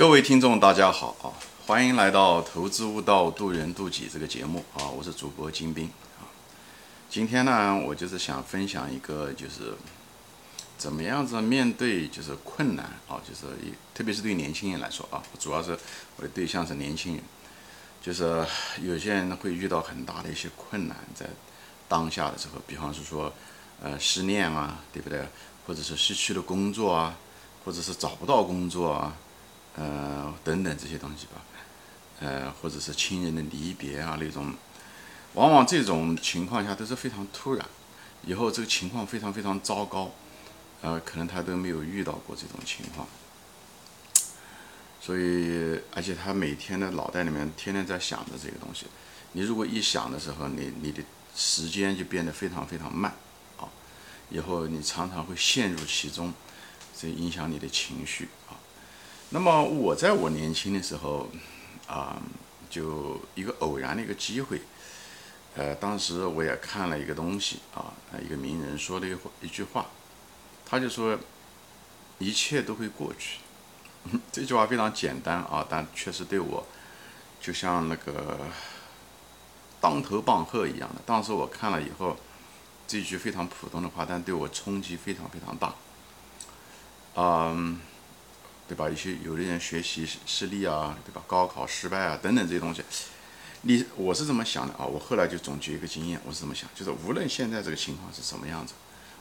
各位听众，大家好啊！欢迎来到《投资悟道，渡人渡己》这个节目啊！我是主播金兵啊。今天呢，我就是想分享一个，就是怎么样子面对就是困难啊，就是特别是对年轻人来说啊，主要是我的对象是年轻人，就是有些人会遇到很大的一些困难，在当下的时候，比方是说呃失恋啊，对不对？或者是失去了工作啊，或者是找不到工作啊。呃，等等这些东西吧，呃，或者是亲人的离别啊那种，往往这种情况下都是非常突然，以后这个情况非常非常糟糕，呃，可能他都没有遇到过这种情况，所以而且他每天的脑袋里面天天在想着这个东西，你如果一想的时候，你你的时间就变得非常非常慢啊，以后你常常会陷入其中，这影响你的情绪啊。那么我在我年轻的时候，啊，就一个偶然的一个机会，呃，当时我也看了一个东西啊，一个名人说的一一句话，他就说，一切都会过去。这句话非常简单啊，但确实对我，就像那个当头棒喝一样的。当时我看了以后，这句非常普通的话，但对我冲击非常非常大，嗯。对吧？一些有的人学习失利啊，对吧？高考失败啊，等等这些东西，你我是这么想的啊。我后来就总结一个经验，我是这么想，就是无论现在这个情况是什么样子，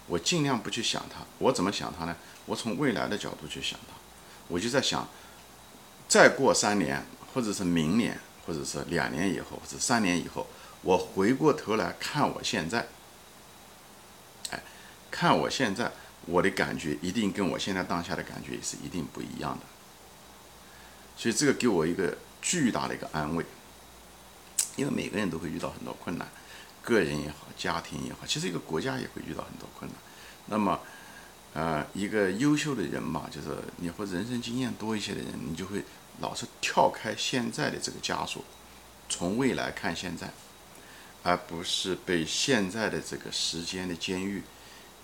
我尽量不去想它。我怎么想它呢？我从未来的角度去想它。我就在想，再过三年，或者是明年，或者是两年以后，或者三年以后，我回过头来看我现在，哎，看我现在。我的感觉一定跟我现在当下的感觉是一定不一样的，所以这个给我一个巨大的一个安慰，因为每个人都会遇到很多困难，个人也好，家庭也好，其实一个国家也会遇到很多困难。那么，呃，一个优秀的人嘛，就是你或人生经验多一些的人，你就会老是跳开现在的这个枷锁，从未来看现在，而不是被现在的这个时间的监狱。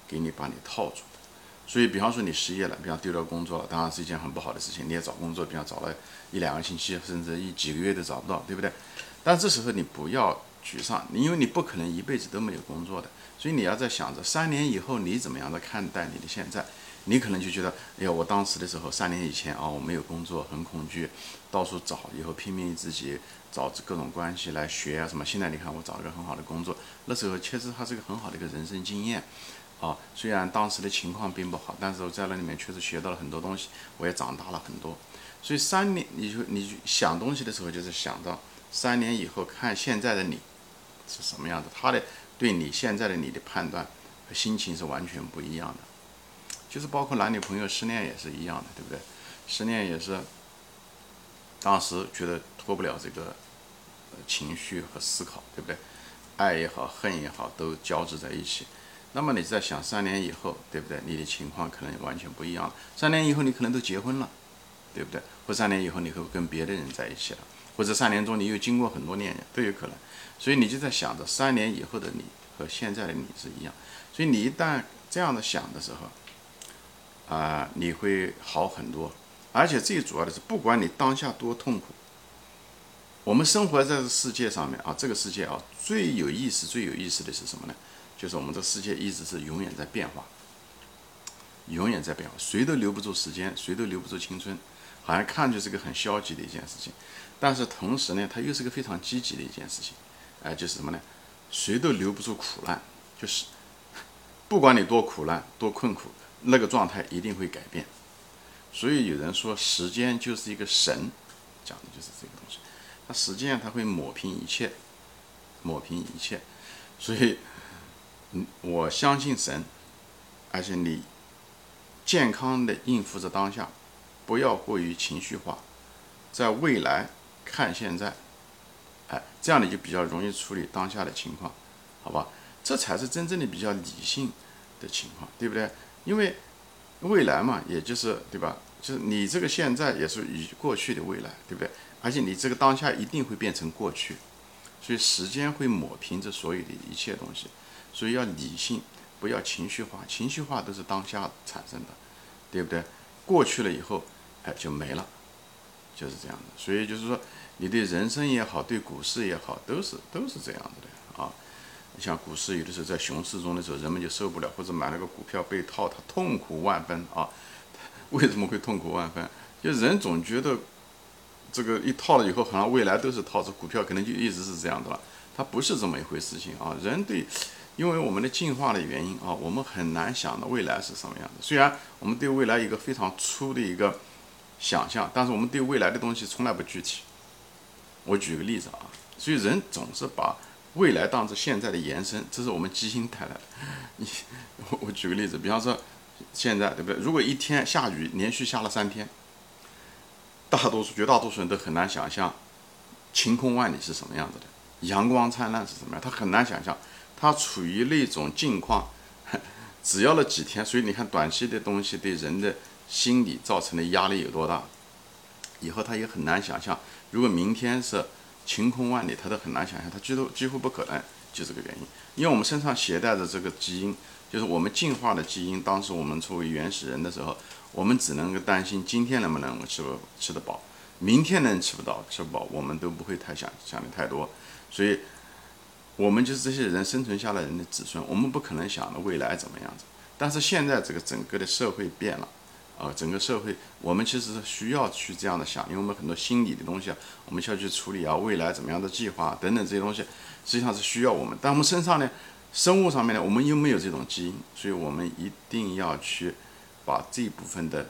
给你把你套住，所以比方说你失业了，比方丢掉工作了，当然是一件很不好的事情。你也找工作，比方找了一两个星期，甚至一几个月都找不到，对不对？但这时候你不要沮丧，因为你不可能一辈子都没有工作的，所以你要在想着三年以后你怎么样的看待你的现在。你可能就觉得，哎呀，我当时的时候三年以前啊，我没有工作，很恐惧，到处找，以后拼命自己找各种关系来学啊什么。现在你看我找了个很好的工作，那时候确实它是个很好的一个人生经验。啊，虽然当时的情况并不好，但是我在那里面确实学到了很多东西，我也长大了很多。所以三年，你就你想东西的时候，就是想到三年以后看现在的你是什么样的，他的对你现在的你的判断和心情是完全不一样的。就是包括男女朋友失恋也是一样的，对不对？失恋也是当时觉得脱不了这个情绪和思考，对不对？爱也好，恨也好，都交织在一起。那么你在想三年以后，对不对？你的情况可能完全不一样了。三年以后你可能都结婚了，对不对？或三年以后你会跟别的人在一起了，或者三年中你又经过很多恋人，都有可能。所以你就在想着三年以后的你和现在的你是一样。所以你一旦这样的想的时候，啊，你会好很多。而且最主要的是，不管你当下多痛苦，我们生活在这世界上面啊，这个世界啊，最有意思、最有意思的是什么呢？就是我们这世界一直是永远在变化，永远在变化，谁都留不住时间，谁都留不住青春，好像看着是个很消极的一件事情，但是同时呢，它又是个非常积极的一件事情，哎，就是什么呢？谁都留不住苦难，就是 不管你多苦难、多困苦，那个状态一定会改变。所以有人说，时间就是一个神，讲的就是这个东西。它实际上它会抹平一切，抹平一切，所以。我相信神，而且你健康的应付着当下，不要过于情绪化，在未来看现在，哎，这样你就比较容易处理当下的情况，好吧？这才是真正的比较理性的情况，对不对？因为未来嘛，也就是对吧？就是你这个现在也是与过去的未来，对不对？而且你这个当下一定会变成过去，所以时间会抹平这所有的一切东西。所以要理性，不要情绪化。情绪化都是当下产生的，对不对？过去了以后，哎，就没了，就是这样的。所以就是说，你对人生也好，对股市也好，都是都是这样子的啊。像股市有的时候在熊市中的时候，人们就受不了，或者买了个股票被套，他痛苦万分啊。为什么会痛苦万分？就人总觉得这个一套了以后，好像未来都是套，这股票可能就一直是这样的了。它不是这么一回事情啊。人对，因为我们的进化的原因啊，我们很难想到未来是什么样的。虽然我们对未来一个非常粗的一个想象，但是我们对未来的东西从来不具体。我举个例子啊，所以人总是把未来当成现在的延伸，这是我们基因带来的。你，我我举个例子，比方说。现在对不对？如果一天下雨，连续下了三天，大多数、绝大多数人都很难想象晴空万里是什么样子的，阳光灿烂是什么样，他很难想象，他处于那种境况，只要了几天，所以你看短期的东西对人的心理造成的压力有多大，以后他也很难想象，如果明天是晴空万里，他都很难想象，他几乎几乎不可能，就这个原因，因为我们身上携带的这个基因。就是我们进化的基因，当时我们作为原始人的时候，我们只能够担心今天能不能吃不吃得饱，明天能吃不到吃不饱，我们都不会太想想的太多。所以，我们就是这些人生存下来人的子孙，我们不可能想着未来怎么样子。但是现在这个整个的社会变了，啊，整个社会我们其实是需要去这样的想，因为我们很多心理的东西啊，我们需要去处理啊，未来怎么样的计划等等这些东西，实际上是需要我们。但我们身上呢？生物上面呢，我们又没有这种基因，所以我们一定要去把这部分的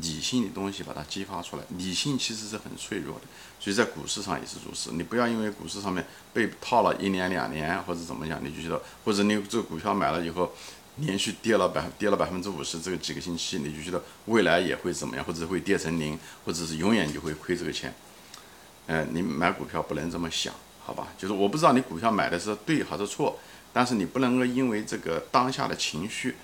理性的东西把它激发出来。理性其实是很脆弱的，所以在股市上也是如此。你不要因为股市上面被套了一年两年或者怎么样，你就觉得或者你这个股票买了以后连续跌了百跌了百分之五十，这个几个星期你就觉得未来也会怎么样，或者会跌成零，或者是永远就会亏这个钱。呃，你买股票不能这么想，好吧？就是我不知道你股票买的是对还是错。但是你不能够因为这个当下的情绪，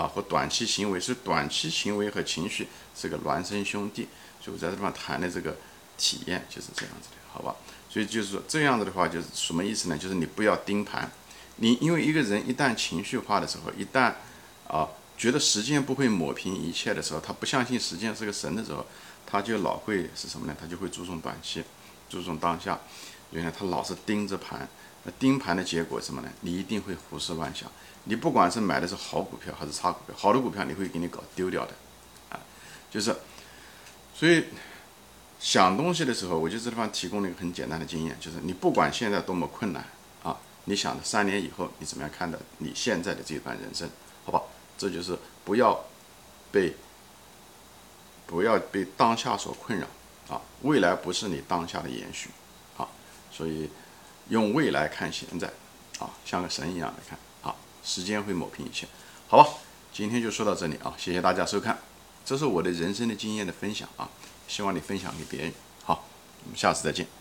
啊，和短期行为是短期行为和情绪是个孪生兄弟，所以我在这地方谈的这个体验就是这样子的，好吧？所以就是说这样子的话就是什么意思呢？就是你不要盯盘，你因为一个人一旦情绪化的时候，一旦啊觉得时间不会抹平一切的时候，他不相信时间是个神的时候，他就老会是什么呢？他就会注重短期，注重当下，原来他老是盯着盘。那盯盘的结果什么呢？你一定会胡思乱想。你不管是买的是好股票还是差股票，好的股票你会给你搞丢掉的，啊，就是，所以想东西的时候，我就这地方提供了一个很简单的经验，就是你不管现在多么困难啊，你想着三年以后你怎么样看待你现在的这段人生，好吧？这就是不要被不要被当下所困扰啊，未来不是你当下的延续，所以。用未来看现在，啊，像个神一样来看，啊，时间会抹平一切，好吧？今天就说到这里啊，谢谢大家收看，这是我的人生的经验的分享啊，希望你分享给别人，好，我们下次再见。